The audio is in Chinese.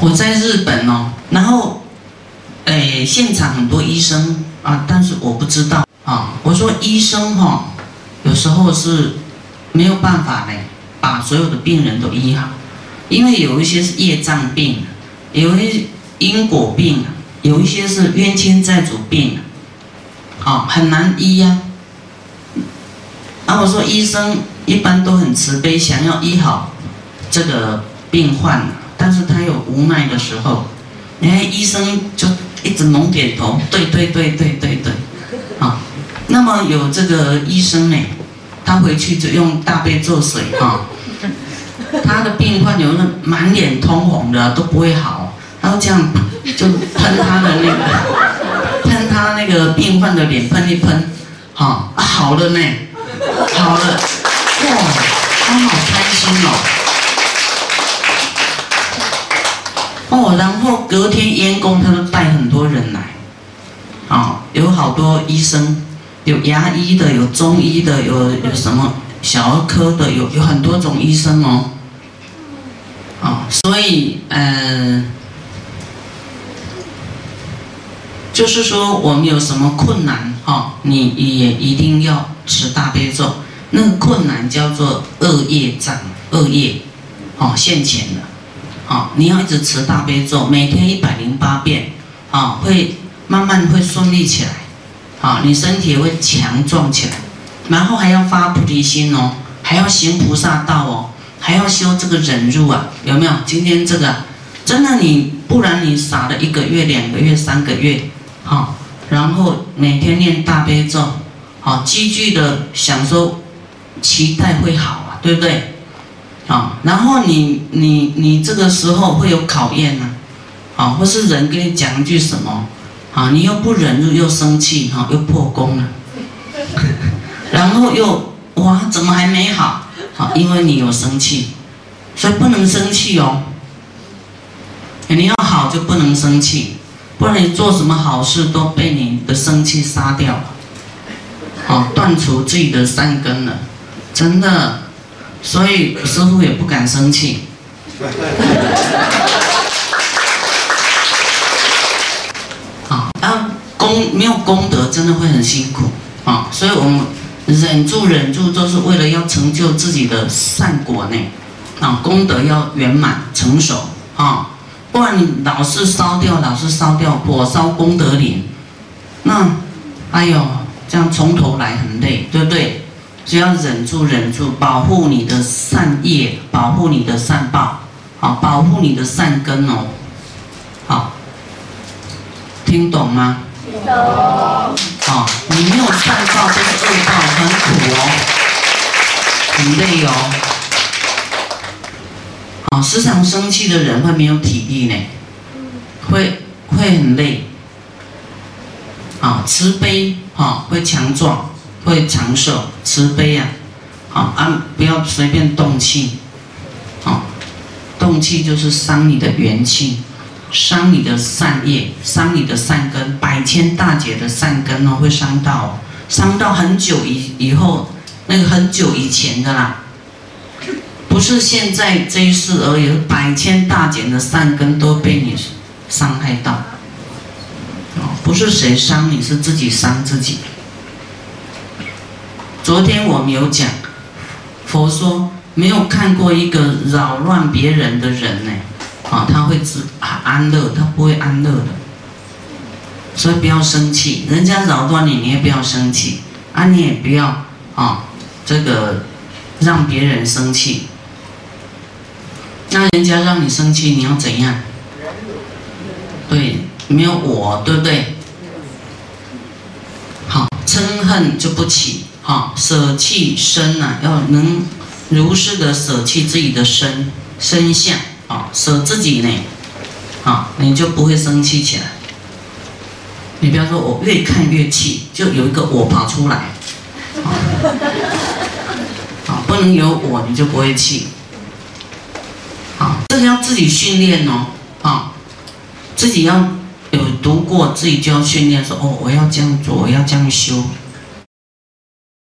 我在日本哦，然后，诶，现场很多医生啊，但是我不知道啊。我说医生哈，有时候是没有办法嘞，把所有的病人都医好，因为有一些是业障病，有一因果病，有一些是冤亲债主病，啊，很难医呀。啊，我说医生一般都很慈悲，想要医好这个病患。但是他有无奈的时候，你看医生就一直猛点头，对对对对对对，啊，那么有这个医生呢，他回去就用大悲咒水哈，他的病患有那满脸通红的都不会好，然后这样就喷他的那个，喷他那个病患的脸喷一喷，哈，好了呢，好了，他都带很多人来，啊，有好多医生，有牙医的，有中医的，有有什么小儿科的，有有很多种医生哦，啊，所以嗯，就是说我们有什么困难哈，你也一定要持大悲咒，那个困难叫做恶业障，恶业，哦，现前的。啊，你要一直持大悲咒，每天一百零八遍，啊，会慢慢会顺利起来，啊，你身体会强壮起来，然后还要发菩提心哦，还要行菩萨道哦，还要修这个忍辱啊，有没有？今天这个真的你，不然你傻了一个月、两个月、三个月，好，然后每天念大悲咒，好，积聚的想说期待会好啊，对不对？啊，然后你你你这个时候会有考验呢，啊，或是人跟你讲一句什么，啊，你又不忍住又生气，哈，又破功了，然后又哇，怎么还没好？好，因为你有生气，所以不能生气哦。你要好就不能生气，不然你做什么好事都被你的生气杀掉了，好，断除自己的善根了，真的。所以师傅也不敢生气。啊，啊，功没有功德，真的会很辛苦啊。所以我们忍住忍住，都是为了要成就自己的善果呢。啊，功德要圆满成熟啊，不然老是烧掉，老是烧掉，火烧功德林，那，哎呦，这样从头来很累，对不对？只要忍住，忍住，保护你的善业，保护你的善报，好，保护你的善根哦，好，听懂吗？懂。好，你没有善报，就是恶报，很苦哦，很累哦。好，时常生气的人会没有体力呢，会会很累。啊，慈悲，啊，会强壮。会长寿、慈悲呀，好啊，不要随便动气，好，动气就是伤你的元气，伤你的善业，伤你的善根，百千大劫的善根哦，会伤到，伤到很久以以后，那个很久以前的啦，不是现在这一世而已，百千大劫的善根都被你伤害到，哦，不是谁伤你，是自己伤自己。昨天我们有讲，佛说没有看过一个扰乱别人的人呢，啊，他会自安乐，他不会安乐的。所以不要生气，人家扰乱你，你也不要生气，啊，你也不要啊，这个让别人生气。那人家让你生气，你要怎样？对，没有我，对不对？好，嗔恨就不起。啊，舍弃身呐，要能如是的舍弃自己的身身相啊，舍自己呢，啊，你就不会生气起来。你不要说我越看越气，就有一个我跑出来，啊，不能有我，你就不会气。啊，这个要自己训练哦，啊，自己要有读过，自己就要训练说，哦，我要这样做，我要这样修。